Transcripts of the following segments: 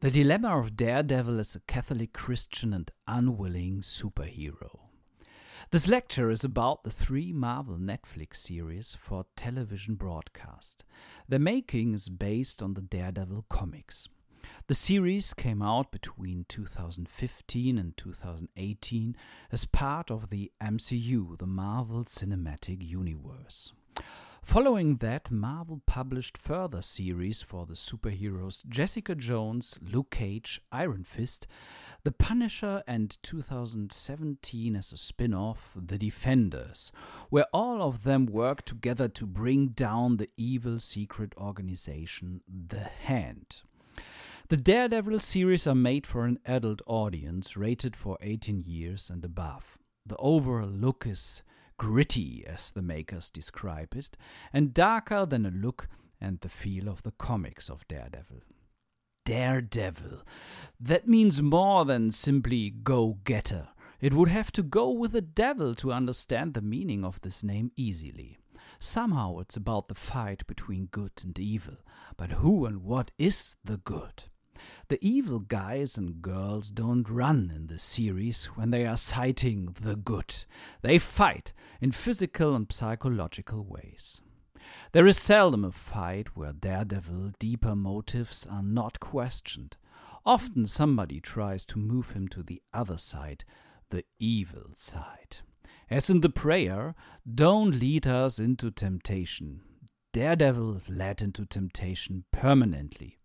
the dilemma of Daredevil as a Catholic Christian and unwilling superhero. This lecture is about the three Marvel Netflix series for television broadcast. The making is based on the Daredevil comics. The series came out between 2015 and 2018 as part of the MCU, the Marvel Cinematic Universe. Following that, Marvel published further series for the superheroes Jessica Jones, Luke Cage, Iron Fist, The Punisher, and 2017 as a spin off, The Defenders, where all of them work together to bring down the evil secret organization, The Hand. The Daredevil series are made for an adult audience rated for 18 years and above. The overall look is gritty, as the makers describe it, and darker than a look and the feel of the comics of Daredevil. Daredevil. That means more than simply go getter. It would have to go with the devil to understand the meaning of this name easily. Somehow it's about the fight between good and evil. But who and what is the good? The evil guys and girls don't run in this series when they are citing the good. They fight in physical and psychological ways. There is seldom a fight where Daredevil deeper motives are not questioned. Often somebody tries to move him to the other side, the evil side. As in the prayer, don't lead us into temptation. Daredevil is led into temptation permanently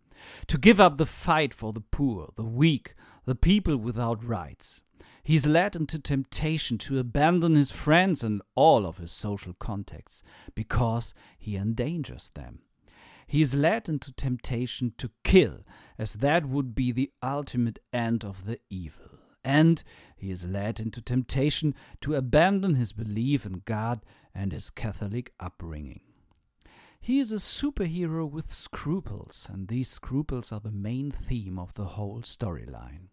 to give up the fight for the poor, the weak, the people without rights. He is led into temptation to abandon his friends and all of his social contacts because he endangers them. He is led into temptation to kill, as that would be the ultimate end of the evil. And he is led into temptation to abandon his belief in God and his Catholic upbringing. He is a superhero with scruples, and these scruples are the main theme of the whole storyline.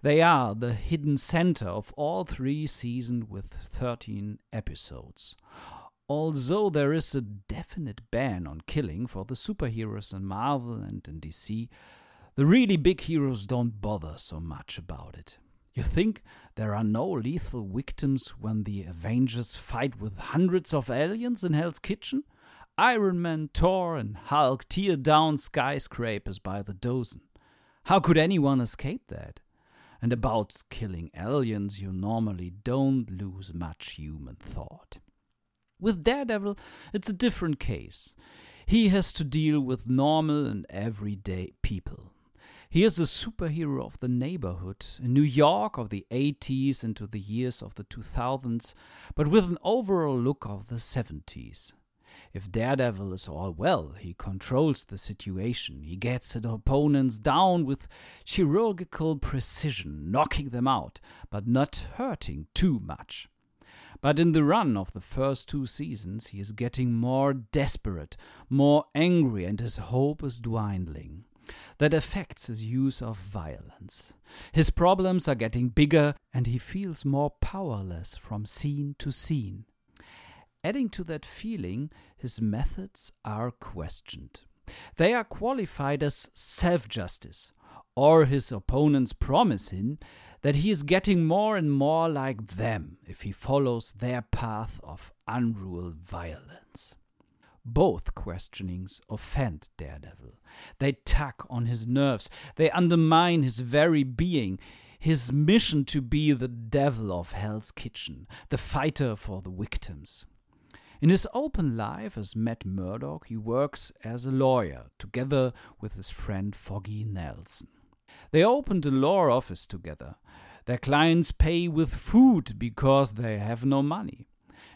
They are the hidden center of all three seasons with 13 episodes. Although there is a definite ban on killing for the superheroes in Marvel and in DC, the really big heroes don't bother so much about it. You think there are no lethal victims when the Avengers fight with hundreds of aliens in Hell's Kitchen? Iron Man, Thor and Hulk tear down skyscrapers by the dozen. How could anyone escape that? And about killing aliens, you normally don't lose much human thought. With Daredevil, it's a different case. He has to deal with normal and everyday people. He is a superhero of the neighborhood in New York of the 80s into the years of the 2000s, but with an overall look of the 70s. If Daredevil is all well, he controls the situation. He gets his opponents down with chirurgical precision, knocking them out, but not hurting too much. But in the run of the first two seasons, he is getting more desperate, more angry, and his hope is dwindling. That affects his use of violence. His problems are getting bigger, and he feels more powerless from scene to scene. Adding to that feeling, his methods are questioned. They are qualified as self justice, or his opponents promise him that he is getting more and more like them if he follows their path of unruled violence. Both questionings offend Daredevil. They tug on his nerves, they undermine his very being, his mission to be the devil of Hell's Kitchen, the fighter for the victims. In his open life as Matt Murdock, he works as a lawyer together with his friend Foggy Nelson. They opened a law office together. Their clients pay with food because they have no money.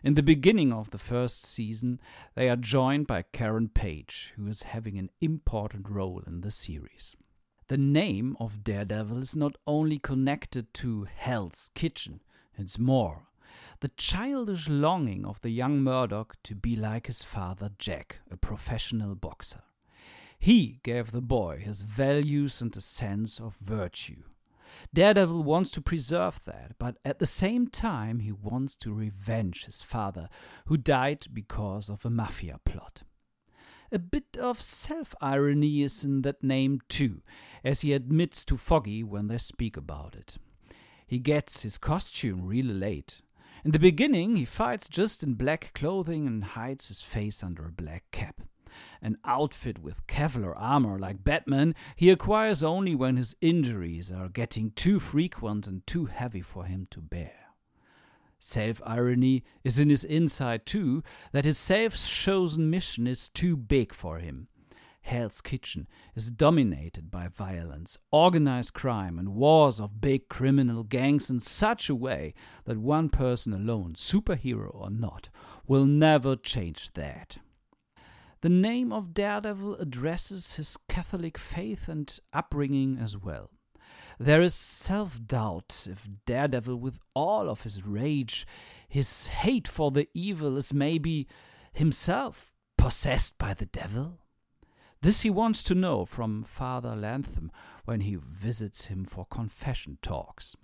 In the beginning of the first season, they are joined by Karen Page, who is having an important role in the series. The name of Daredevil is not only connected to Hell's Kitchen, it's more the childish longing of the young Murdock to be like his father Jack, a professional boxer. He gave the boy his values and a sense of virtue. Daredevil wants to preserve that, but at the same time, he wants to revenge his father, who died because of a mafia plot. A bit of self irony is in that name, too, as he admits to Foggy when they speak about it. He gets his costume really late. In the beginning, he fights just in black clothing and hides his face under a black cap. An outfit with Kevlar armor like Batman he acquires only when his injuries are getting too frequent and too heavy for him to bear. Self irony is in his inside, too, that his self chosen mission is too big for him. Hell's Kitchen is dominated by violence, organized crime, and wars of big criminal gangs in such a way that one person alone, superhero or not, will never change that. The name of Daredevil addresses his Catholic faith and upbringing as well. There is self doubt if Daredevil, with all of his rage, his hate for the evil, is maybe himself possessed by the devil. This he wants to know from Father Lantom when he visits him for confession talks.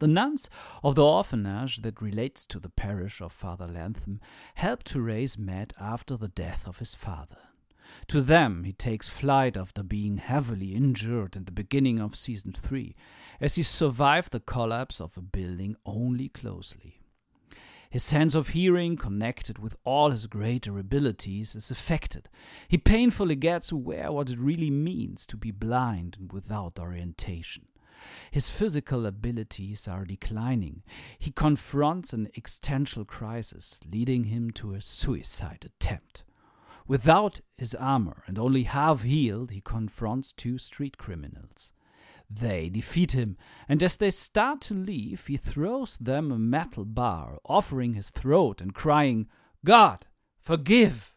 The nuns of the orphanage that relates to the parish of Father Lantom help to raise Matt after the death of his father. To them he takes flight after being heavily injured in the beginning of season 3, as he survived the collapse of a building only closely. His sense of hearing, connected with all his greater abilities, is affected. He painfully gets aware what it really means to be blind and without orientation. His physical abilities are declining. He confronts an existential crisis, leading him to a suicide attempt. Without his armor and only half healed, he confronts two street criminals. They defeat him, and as they start to leave, he throws them a metal bar, offering his throat and crying, God, forgive!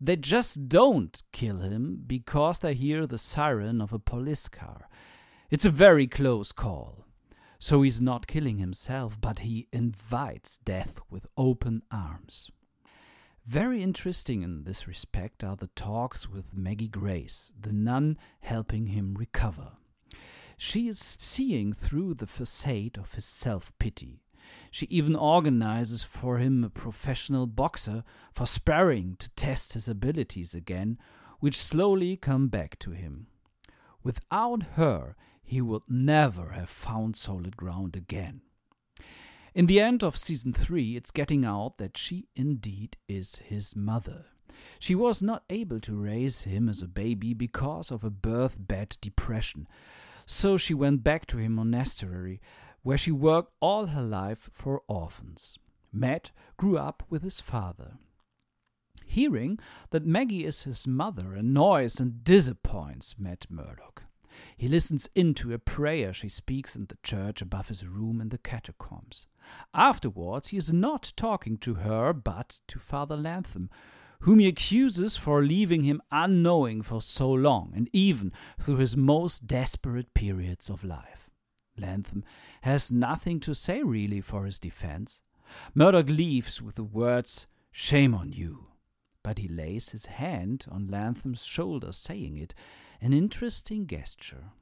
They just don't kill him because they hear the siren of a police car. It's a very close call. So he's not killing himself, but he invites death with open arms. Very interesting in this respect are the talks with Maggie Grace, the nun helping him recover. She is seeing through the facade of his self pity. She even organizes for him a professional boxer for sparring to test his abilities again, which slowly come back to him. Without her, he would never have found solid ground again. In the end of season 3, it's getting out that she indeed is his mother. She was not able to raise him as a baby because of a birth bed depression, so she went back to a monastery where she worked all her life for orphans. Matt grew up with his father. Hearing that Maggie is his mother annoys and disappoints Matt Murdock. He listens in to a prayer she speaks in the church above his room in the catacombs. Afterwards, he is not talking to her, but to Father Lantom, whom he accuses for leaving him unknowing for so long, and even through his most desperate periods of life. Lantom has nothing to say really for his defense. Murdock leaves with the words, Shame on you. But he lays his hand on Lantom's shoulder, saying it, an interesting gesture.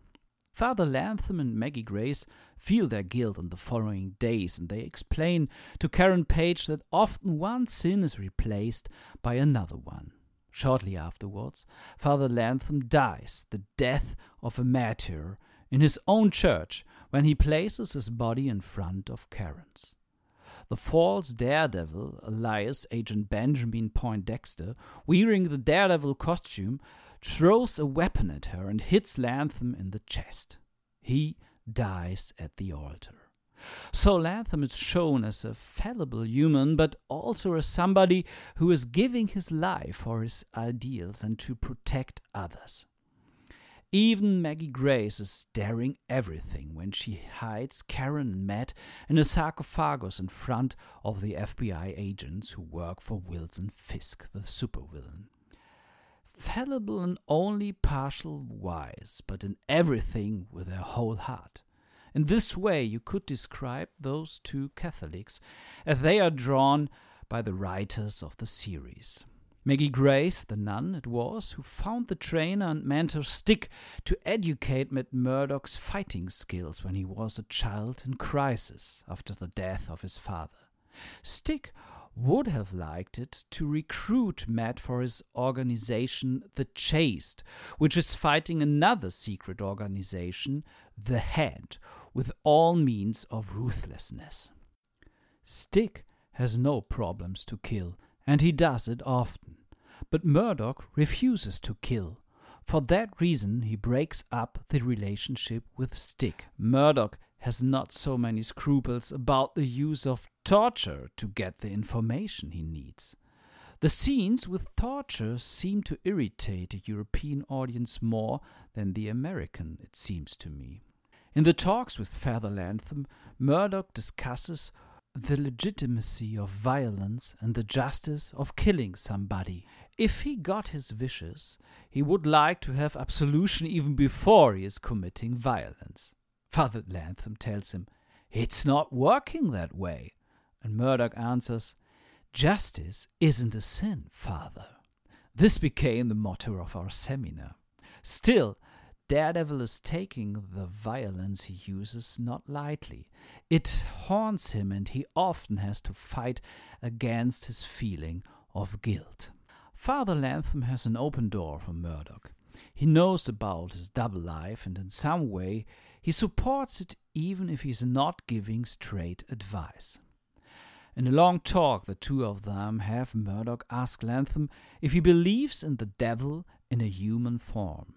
Father Lantom and Maggie Grace feel their guilt on the following days, and they explain to Karen Page that often one sin is replaced by another one. Shortly afterwards, Father Lantom dies the death of a martyr in his own church when he places his body in front of Karen's. The false daredevil, alias Agent Benjamin Poindexter, wearing the daredevil costume, throws a weapon at her and hits Lantom in the chest. He dies at the altar. So Lantom is shown as a fallible human, but also as somebody who is giving his life for his ideals and to protect others. Even Maggie Grace is daring everything when she hides Karen and Matt in a sarcophagus in front of the FBI agents who work for Wilson Fisk, the supervillain fallible and only partial wise, but in everything with their whole heart. In this way, you could describe those two Catholics as they are drawn by the writers of the series. Maggie Grace, the nun it was, who found the trainer and mentor Stick to educate Matt fighting skills when he was a child in crisis after the death of his father. Stick would have liked it to recruit Matt for his organization, The Chaste, which is fighting another secret organization, The Hand, with all means of ruthlessness. Stick has no problems to kill, and he does it often. But Murdock refuses to kill. For that reason, he breaks up the relationship with Stick. Murdock has not so many scruples about the use of torture to get the information he needs. The scenes with torture seem to irritate a European audience more than the American, it seems to me. In the talks with Father Lantom, Murdock discusses the legitimacy of violence and the justice of killing somebody. If he got his wishes, he would like to have absolution even before he is committing violence. Father Lantom tells him, It's not working that way. And Murdock answers, Justice isn't a sin, Father. This became the motto of our seminar. Still, Daredevil is taking the violence he uses not lightly. It haunts him, and he often has to fight against his feeling of guilt. Father Lantom has an open door for Murdock. He knows about his double life, and in some way he supports it even if he's not giving straight advice. In a long talk the two of them have, Murdock asks Lantom if he believes in the devil in a human form.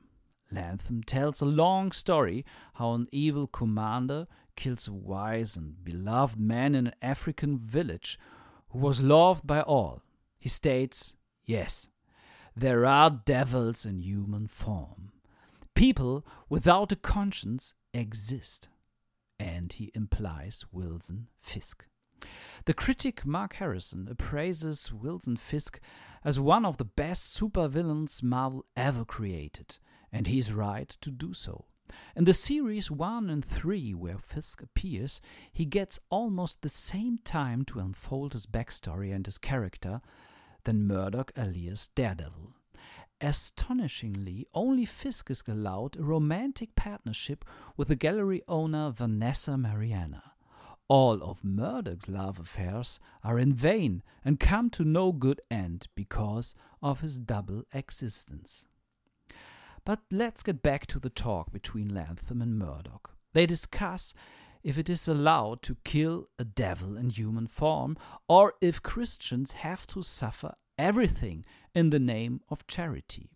Lantom tells a long story how an evil commander kills a wise and beloved man in an African village who was loved by all. He states, Yes, there are devils in human form. People without a conscience exist. And he implies Wilson Fisk. The critic Mark Harrison appraises Wilson Fisk as one of the best supervillains Marvel ever created, and he's right to do so. In the series 1 and 3, where Fisk appears, he gets almost the same time to unfold his backstory and his character than Murdock alias Daredevil. Astonishingly, only Fisk is allowed a romantic partnership with the gallery owner Vanessa Mariana. All of Murdock's love affairs are in vain and come to no good end because of his double existence. But let's get back to the talk between Lantom and Murdock. They discuss if it is allowed to kill a devil in human form, or if Christians have to suffer everything in the name of charity.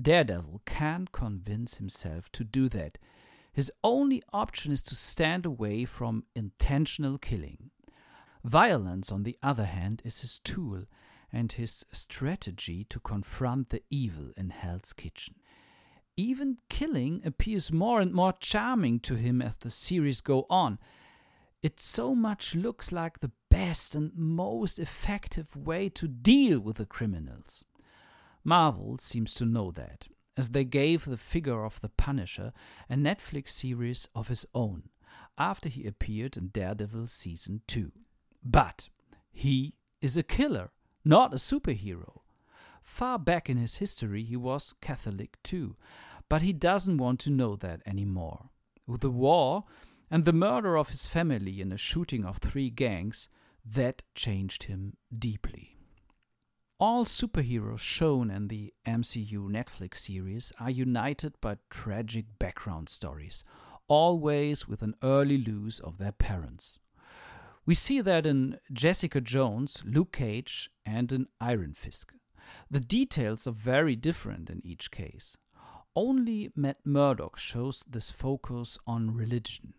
Daredevil can't convince himself to do that. His only option is to stand away from intentional killing. Violence, on the other hand, is his tool and his strategy to confront the evil in Hell's Kitchen. Even killing appears more and more charming to him as the series go on. It so much looks like the best and most effective way to deal with the criminals. Marvel seems to know that, as they gave the figure of the Punisher a Netflix series of his own after he appeared in Daredevil Season 2. But he is a killer, not a superhero. Far back in his history, he was Catholic too, but he doesn't want to know that anymore. With the war and the murder of his family in a shooting of three gangs, that changed him deeply. All superheroes shown in the MCU Netflix series are united by tragic background stories, always with an early lose of their parents. We see that in Jessica Jones, Luke Cage, and in Iron Fist. The details are very different in each case. Only Matt Murdock shows this focus on religion.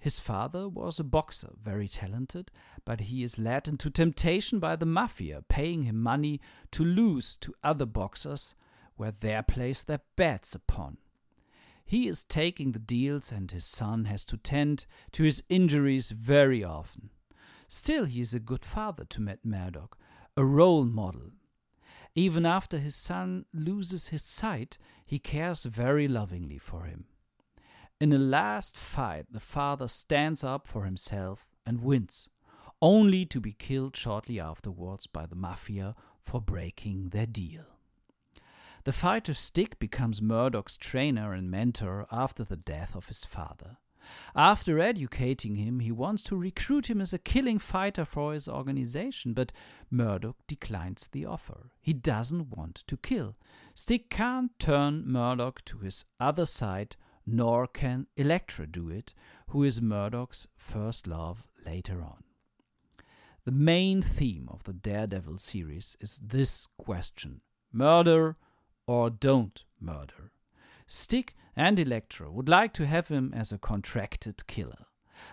His father was a boxer, very talented, but he is led into temptation by the mafia, paying him money to lose to other boxers where they place their bets upon. He is taking the deals, and his son has to tend to his injuries very often. Still, he is a good father to Matt Murdock, a role model. Even after his son loses his sight, he cares very lovingly for him. In a last fight, the father stands up for himself and wins, only to be killed shortly afterwards by the mafia for breaking their deal. The fighter Stick becomes Murdock's trainer and mentor after the death of his father. After educating him, he wants to recruit him as a killing fighter for his organization, but Murdock declines the offer. He doesn't want to kill. Stick can't turn Murdock to his other side, nor can Elektra do it, who is Murdock's first love later on. The main theme of the Daredevil series is this question murder or don't murder. Stick and Elektra would like to have him as a contracted killer.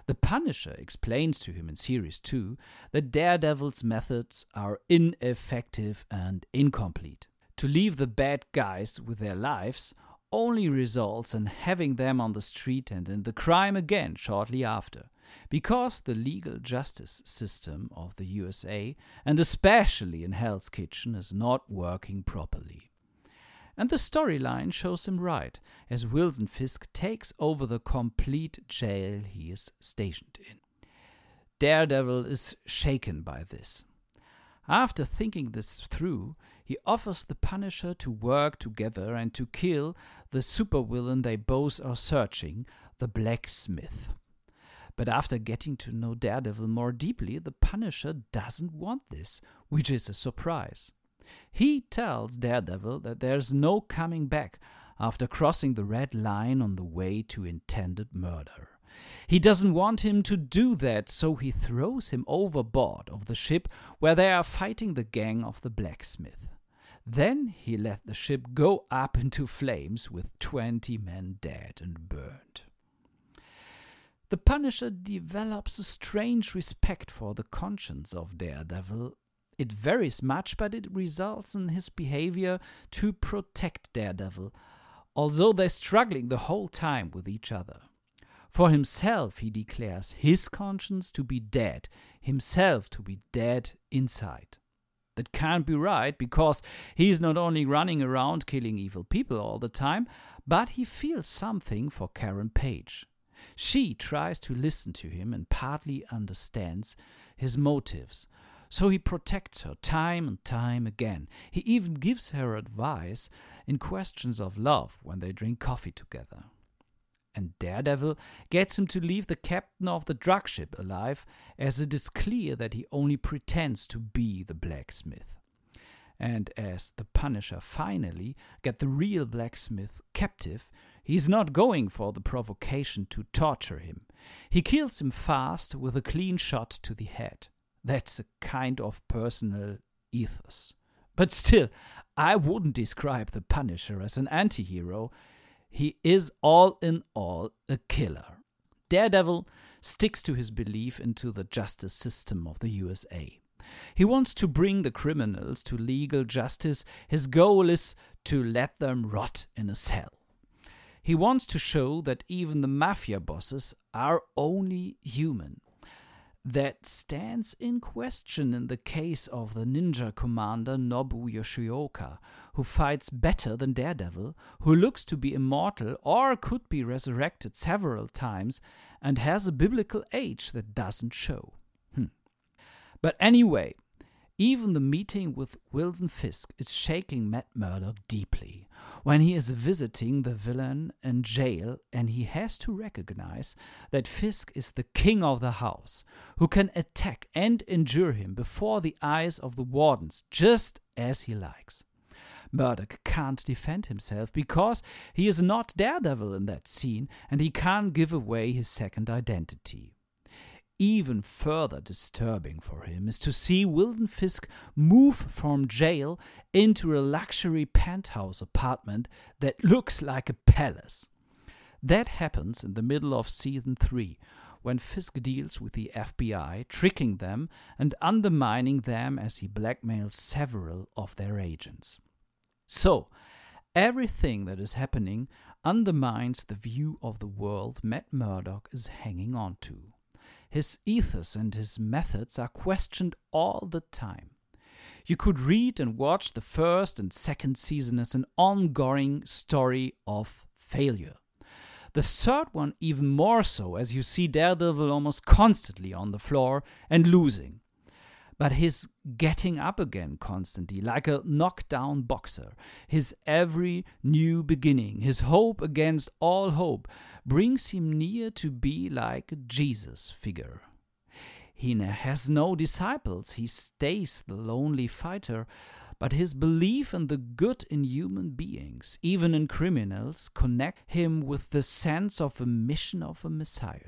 The Punisher explains to him in Series 2 that Daredevil's methods are ineffective and incomplete. To leave the bad guys with their lives only results in having them on the street and in the crime again shortly after. Because the legal justice system of the USA, and especially in Hell's Kitchen, is not working properly. And the storyline shows him right, as Wilson Fisk takes over the complete jail he is stationed in. Daredevil is shaken by this. After thinking this through, he offers the Punisher to work together and to kill the supervillain they both are searching, the Blacksmith. But after getting to know Daredevil more deeply, the Punisher doesn't want this, which is a surprise. He tells Daredevil that there's no coming back after crossing the red line on the way to intended murder. He doesn't want him to do that, so he throws him overboard of the ship where they are fighting the gang of the blacksmith. Then he let the ship go up into flames with twenty men dead and burned. The Punisher develops a strange respect for the conscience of Daredevil it varies much, but it results in his behavior to protect Daredevil, although they're struggling the whole time with each other. For himself, he declares his conscience to be dead, himself to be dead inside. That can't be right because he's not only running around killing evil people all the time, but he feels something for Karen Page. She tries to listen to him and partly understands his motives, so he protects her time and time again. He even gives her advice in questions of love when they drink coffee together. And Daredevil gets him to leave the captain of the drug ship alive, as it is clear that he only pretends to be the blacksmith. And as the Punisher finally get the real blacksmith captive, he's not going for the provocation to torture him. He kills him fast with a clean shot to the head. That's a kind of personal ethos. But still, I wouldn't describe the Punisher as an anti hero. He is all in all a killer. Daredevil sticks to his belief into the justice system of the USA. He wants to bring the criminals to legal justice. His goal is to let them rot in a cell. He wants to show that even the mafia bosses are only human that stands in question in the case of the ninja commander Nobu Yoshioka, who fights better than Daredevil, who looks to be immortal or could be resurrected several times, and has a biblical age that doesn't show. Hmm. But anyway, even the meeting with Wilson Fisk is shaking Matt Murdock deeply when he is visiting the villain in jail and he has to recognize that Fisk is the king of the house, who can attack and injure him before the eyes of the wardens just as he likes. Murdock can't defend himself because he is not Daredevil in that scene and he can't give away his second identity. Even further disturbing for him is to see Wilson Fisk move from jail into a luxury penthouse apartment that looks like a palace. That happens in the middle of season 3, when Fisk deals with the FBI, tricking them and undermining them as he blackmails several of their agents. So, everything that is happening undermines the view of the world Matt Murdock is hanging on to. His ethos and his methods are questioned all the time. You could read and watch the first and second season as an ongoing story of failure. The third one, even more so, as you see Daredevil almost constantly on the floor and losing. But his getting up again constantly, like a knockdown boxer, his every new beginning, his hope against all hope, brings him near to be like a Jesus figure. He has no disciples, he stays the lonely fighter, but his belief in the good in human beings, even in criminals, connect him with the sense of a mission of a Messiah.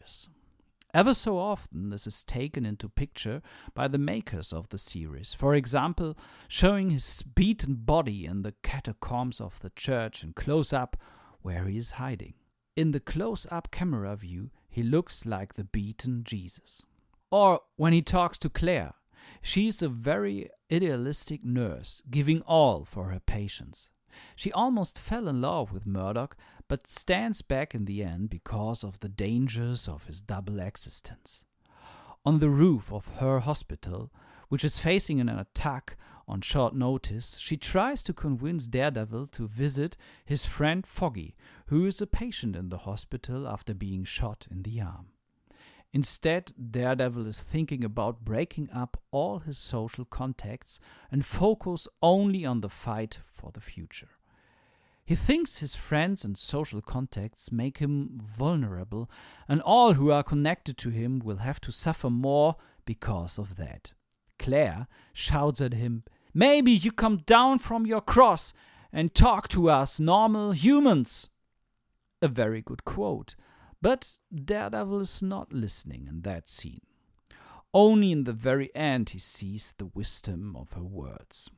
Ever so often, this is taken into picture by the makers of the series. For example, showing his beaten body in the catacombs of the church in close up where he is hiding. In the close up camera view, he looks like the beaten Jesus. Or when he talks to Claire, she is a very idealistic nurse, giving all for her patients. She almost fell in love with Murdock, but stands back in the end because of the dangers of his double existence. On the roof of her hospital, which is facing an attack on short notice, she tries to convince Daredevil to visit his friend Foggy, who is a patient in the hospital after being shot in the arm. Instead, Daredevil is thinking about breaking up all his social contacts and focus only on the fight for the future. He thinks his friends and social contacts make him vulnerable, and all who are connected to him will have to suffer more because of that. Claire shouts at him, Maybe you come down from your cross and talk to us normal humans. A very good quote. But Daredevil is not listening in that scene. Only in the very end he sees the wisdom of her words.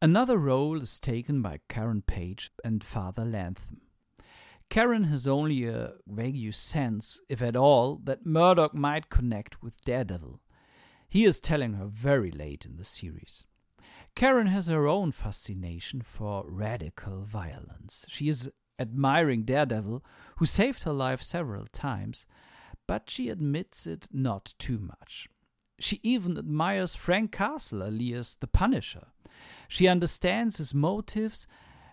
Another role is taken by Karen Page and Father Lantom. Karen has only a vague sense, if at all, that Murdock might connect with Daredevil. He is telling her very late in the series. Karen has her own fascination for radical violence. She is admiring Daredevil, who saved her life several times, but she admits it not too much. She even admires Frank Castle alias the Punisher. She understands his motives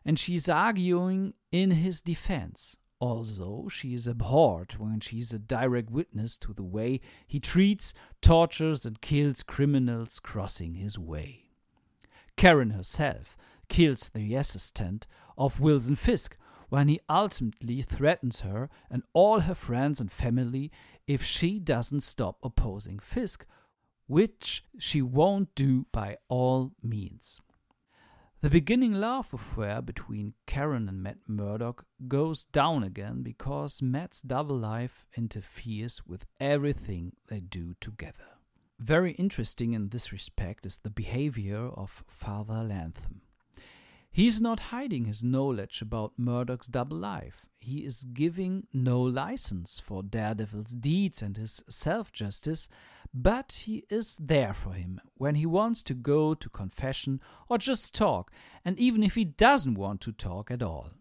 and she is arguing in his defense. Although she is abhorred when she is a direct witness to the way he treats, tortures, and kills criminals crossing his way. Karen herself kills the assistant of Wilson Fisk, when he ultimately threatens her and all her friends and family if she doesn't stop opposing Fisk, which she won't do by all means. The beginning love affair between Karen and Matt Murdock goes down again because Matt's double life interferes with everything they do together. Very interesting in this respect is the behavior of Father Lantom. He's not hiding his knowledge about Murdock's double life. He is giving no license for Daredevil's deeds and his self justice, but he is there for him when he wants to go to confession or just talk, and even if he doesn't want to talk at all.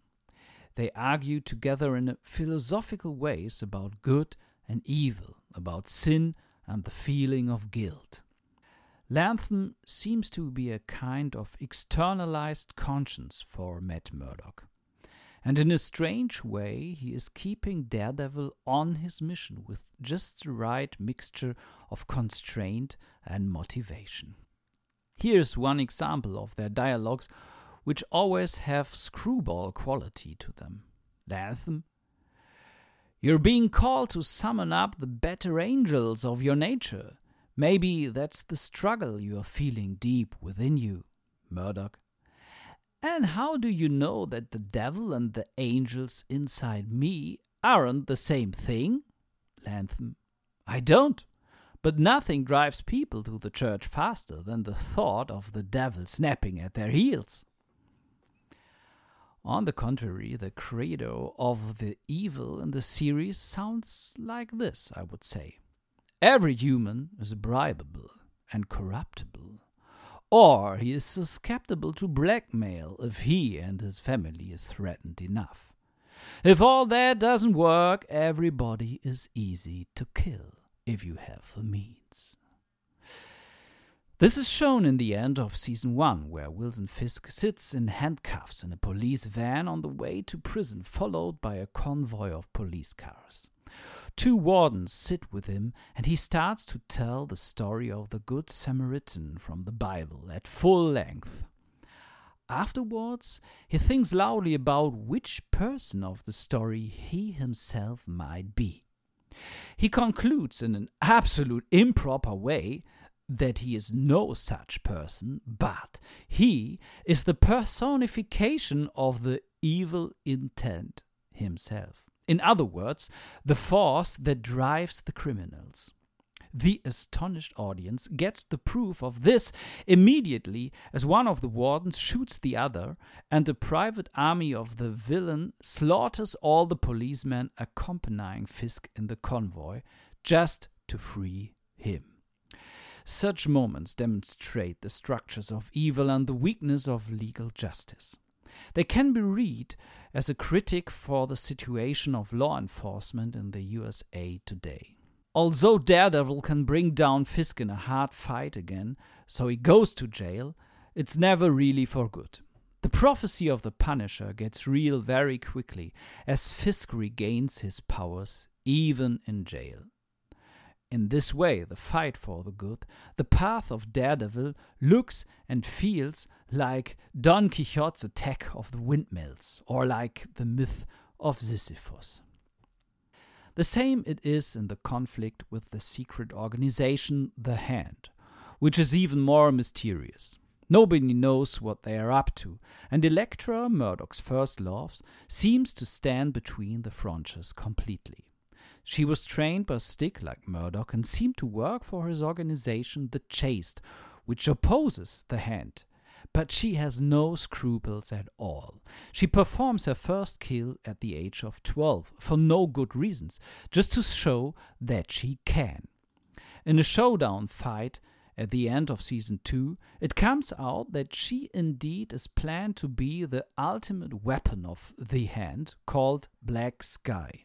They argue together in philosophical ways about good and evil, about sin and the feeling of guilt. Lantom seems to be a kind of externalized conscience for Matt Murdock. And in a strange way, he is keeping Daredevil on his mission with just the right mixture of constraint and motivation. Here's one example of their dialogues, which always have screwball quality to them. Lantom, You're being called to summon up the better angels of your nature. Maybe that's the struggle you are feeling deep within you, Murdock. And how do you know that the devil and the angels inside me aren't the same thing? Lantom. I don't. But nothing drives people to the church faster than the thought of the devil snapping at their heels. On the contrary, the credo of the evil in the series sounds like this, I would say. Every human is bribable and corruptible, or he is susceptible to blackmail if he and his family is threatened enough. If all that doesn't work, everybody is easy to kill if you have the means. This is shown in the end of season 1, where Wilson Fisk sits in handcuffs in a police van on the way to prison, followed by a convoy of police cars. Two wardens sit with him, and he starts to tell the story of the Good Samaritan from the Bible at full length. Afterwards, he thinks loudly about which person of the story he himself might be. He concludes in an absolute improper way that he is no such person, but he is the personification of the evil intent himself. In other words, the force that drives the criminals. The astonished audience gets the proof of this immediately as one of the wardens shoots the other, and a private army of the villain slaughters all the policemen accompanying Fisk in the convoy just to free him. Such moments demonstrate the structures of evil and the weakness of legal justice. They can be read as a critic for the situation of law enforcement in the USA today. Although Daredevil can bring down Fisk in a hard fight again, so he goes to jail, it's never really for good. The prophecy of the Punisher gets real very quickly as Fisk regains his powers, even in jail. In this way, the fight for the good, the path of Daredevil, looks and feels like Don Quixote's attack of the windmills, or like the myth of Sisyphus. The same it is in the conflict with the secret organization, The Hand, which is even more mysterious. Nobody knows what they are up to, and Elektra, Murdock's first love, seems to stand between the frontiers completely. She was trained by Stick like Murdock and seemed to work for his organization, The Chaste, which opposes the hand. But she has no scruples at all. She performs her first kill at the age of 12 for no good reasons, just to show that she can. In a showdown fight, at the end of season 2, it comes out that she indeed is planned to be the ultimate weapon of the hand called Black Sky.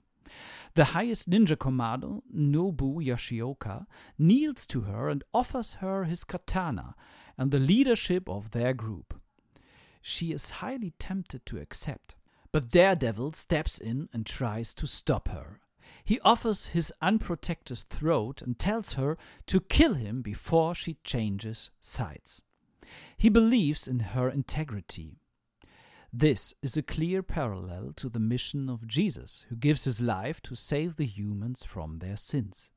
The highest ninja commando, Nobu Yoshioka, kneels to her and offers her his katana and the leadership of their group. She is highly tempted to accept, but Daredevil steps in and tries to stop her. He offers his unprotected throat and tells her to kill him before she changes sides. He believes in her integrity this is a clear parallel to the mission of Jesus, who gives his life to save the humans from their sins.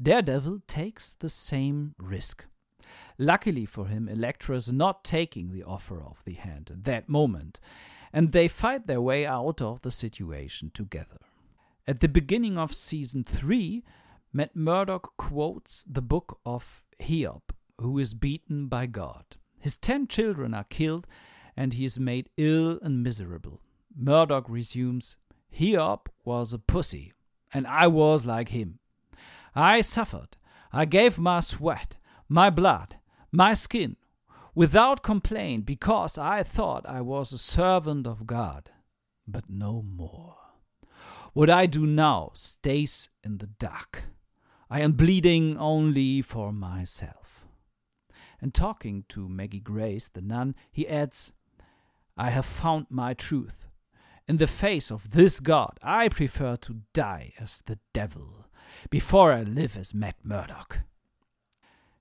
Daredevil takes the same risk. Luckily for him, Elektra is not taking the offer of the hand at that moment, and they fight their way out of the situation together. At the beginning of season 3, Matt Murdock quotes the book of Hiob, who is beaten by God. His ten children are killed, and he is made ill and miserable. Murdock resumes, Hiob was a pussy, and I was like him. I suffered. I gave my sweat, my blood, my skin, without complaint, because I thought I was a servant of God. But no more. What I do now stays in the dark. I am bleeding only for myself. And talking to Maggie Grace, the nun, he adds, I have found my truth. In the face of this God, I prefer to die as the devil before I live as Matt Murdock.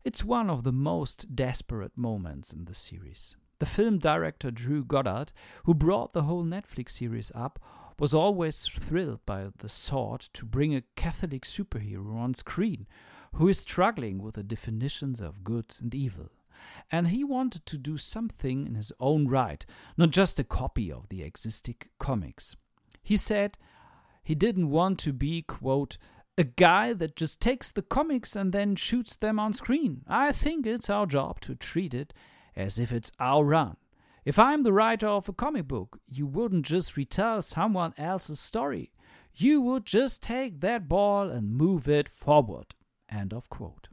It's one of the most desperate moments in the series. The film director Drew Goddard, who brought the whole Netflix series up, was always thrilled by the thought to bring a Catholic superhero on screen who is struggling with the definitions of good and evil and he wanted to do something in his own right, not just a copy of the existing comics. He said he didn't want to be, quote, a guy that just takes the comics and then shoots them on screen. I think it's our job to treat it as if it's our run. If I'm the writer of a comic book, you wouldn't just retell someone else's story. You would just take that ball and move it forward. End of quote.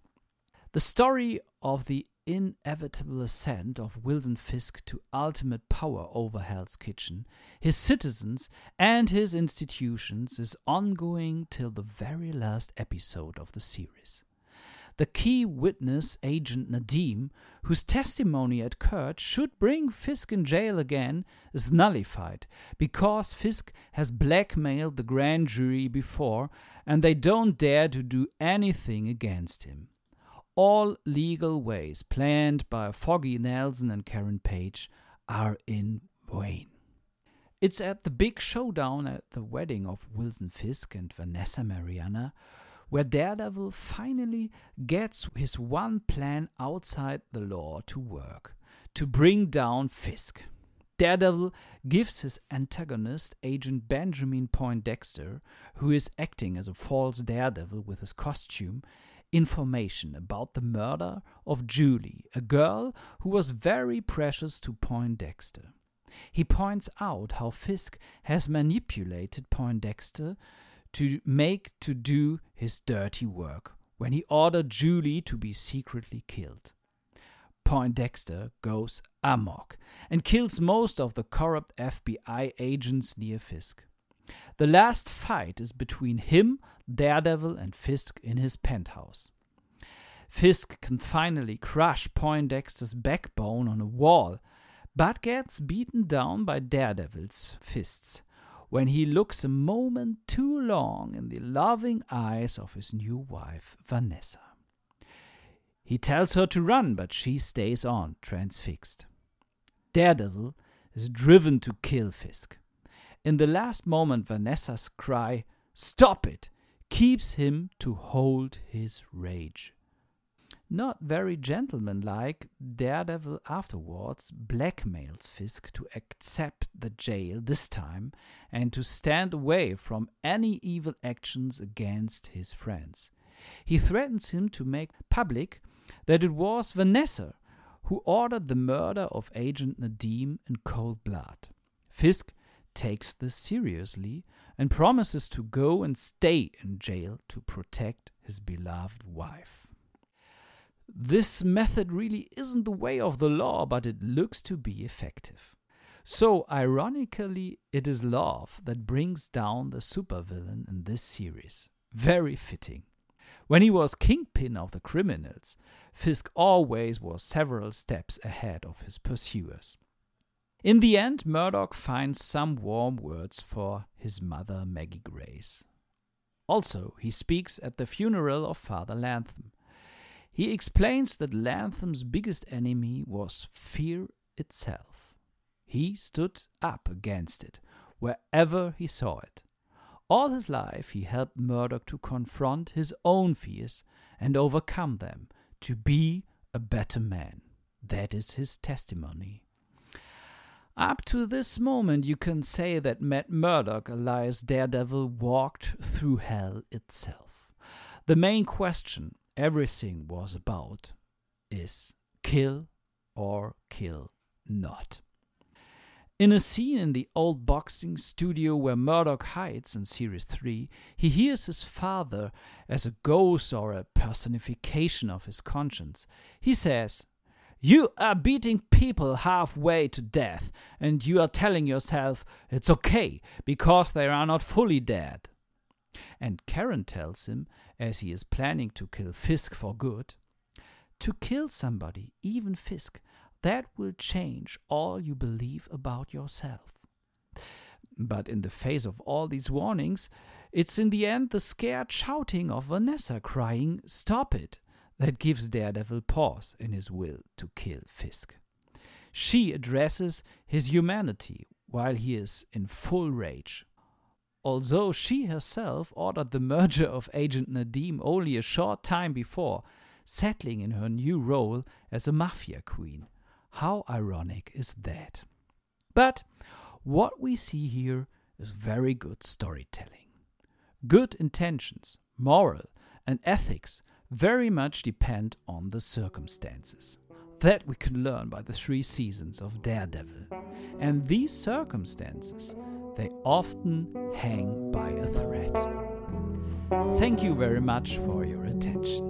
The story of the inevitable ascent of Wilson Fisk to ultimate power over Hell's Kitchen, his citizens, and his institutions is ongoing till the very last episode of the series. the key witness, Agent Nadeem, whose testimony at court should bring Fisk in jail again, is nullified because Fisk has blackmailed the grand jury before and they don't dare to do anything against him. All legal ways planned by Foggy Nelson and Karen Page are in vain. It's at the big showdown at the wedding of Wilson Fisk and Vanessa Mariana where Daredevil finally gets his one plan outside the law to work to bring down Fisk. Daredevil gives his antagonist, Agent Benjamin Poindexter, who is acting as a false Daredevil with his costume, information about the murder of Julie, a girl who was very precious to Poindexter. He points out how Fisk has manipulated Poindexter to make to do his dirty work when he ordered Julie to be secretly killed. Poindexter goes amok and kills most of the corrupt FBI agents near Fisk. The last fight is between him, Daredevil, and Fisk in his penthouse. Fisk can finally crush Poindexter's backbone on a wall, but gets beaten down by Daredevil's fists when he looks a moment too long in the loving eyes of his new wife, Vanessa. He tells her to run, but she stays on, transfixed. Daredevil is driven to kill Fisk. In the last moment, Vanessa's cry, Stop it! keeps him to hold his rage. Not very gentlemanlike, Daredevil afterwards blackmails Fisk to accept the jail this time and to stand away from any evil actions against his friends. He threatens him to make public that it was Vanessa who ordered the murder of Agent Nadeem in cold blood. Fisk takes this seriously and promises to go and stay in jail to protect his beloved wife. This method really isn't the way of the law, but it looks to be effective. So, ironically, it is love that brings down the supervillain in this series. Very fitting. When he was kingpin of the criminals, Fisk always was several steps ahead of his pursuers. In the end, Murdock finds some warm words for his mother, Maggie Grace. Also, he speaks at the funeral of Father Lantom. He explains that Lantom's biggest enemy was fear itself. He stood up against it wherever he saw it. All his life he helped Murdock to confront his own fears and overcome them, to be a better man. That is his testimony. Up to this moment, you can say that Matt Murdock, alias Daredevil, walked through hell itself. The main question everything was about is kill or kill not. In a scene in the old boxing studio where Murdock hides in Series 3, he hears his father as a ghost or a personification of his conscience. He says, You are beating people halfway to death, and you are telling yourself it's okay because they are not fully dead. And Karen tells him as he is planning to kill Fisk for good. To kill somebody, even Fisk, that will change all you believe about yourself. But in the face of all these warnings, it's in the end the scared shouting of Vanessa crying, Stop it! That gives Daredevil pause in his will to kill Fisk. She addresses his humanity while he is in full rage although she herself ordered the murder of Agent Nadeem only a short time before, settling in her new role as a mafia queen. How ironic is that? But what we see here is very good storytelling. Good intentions, moral, and ethics very much depend on the circumstances. That we can learn by the three seasons of Daredevil. And these circumstances they often hang by a thread. Thank you very much for your attention.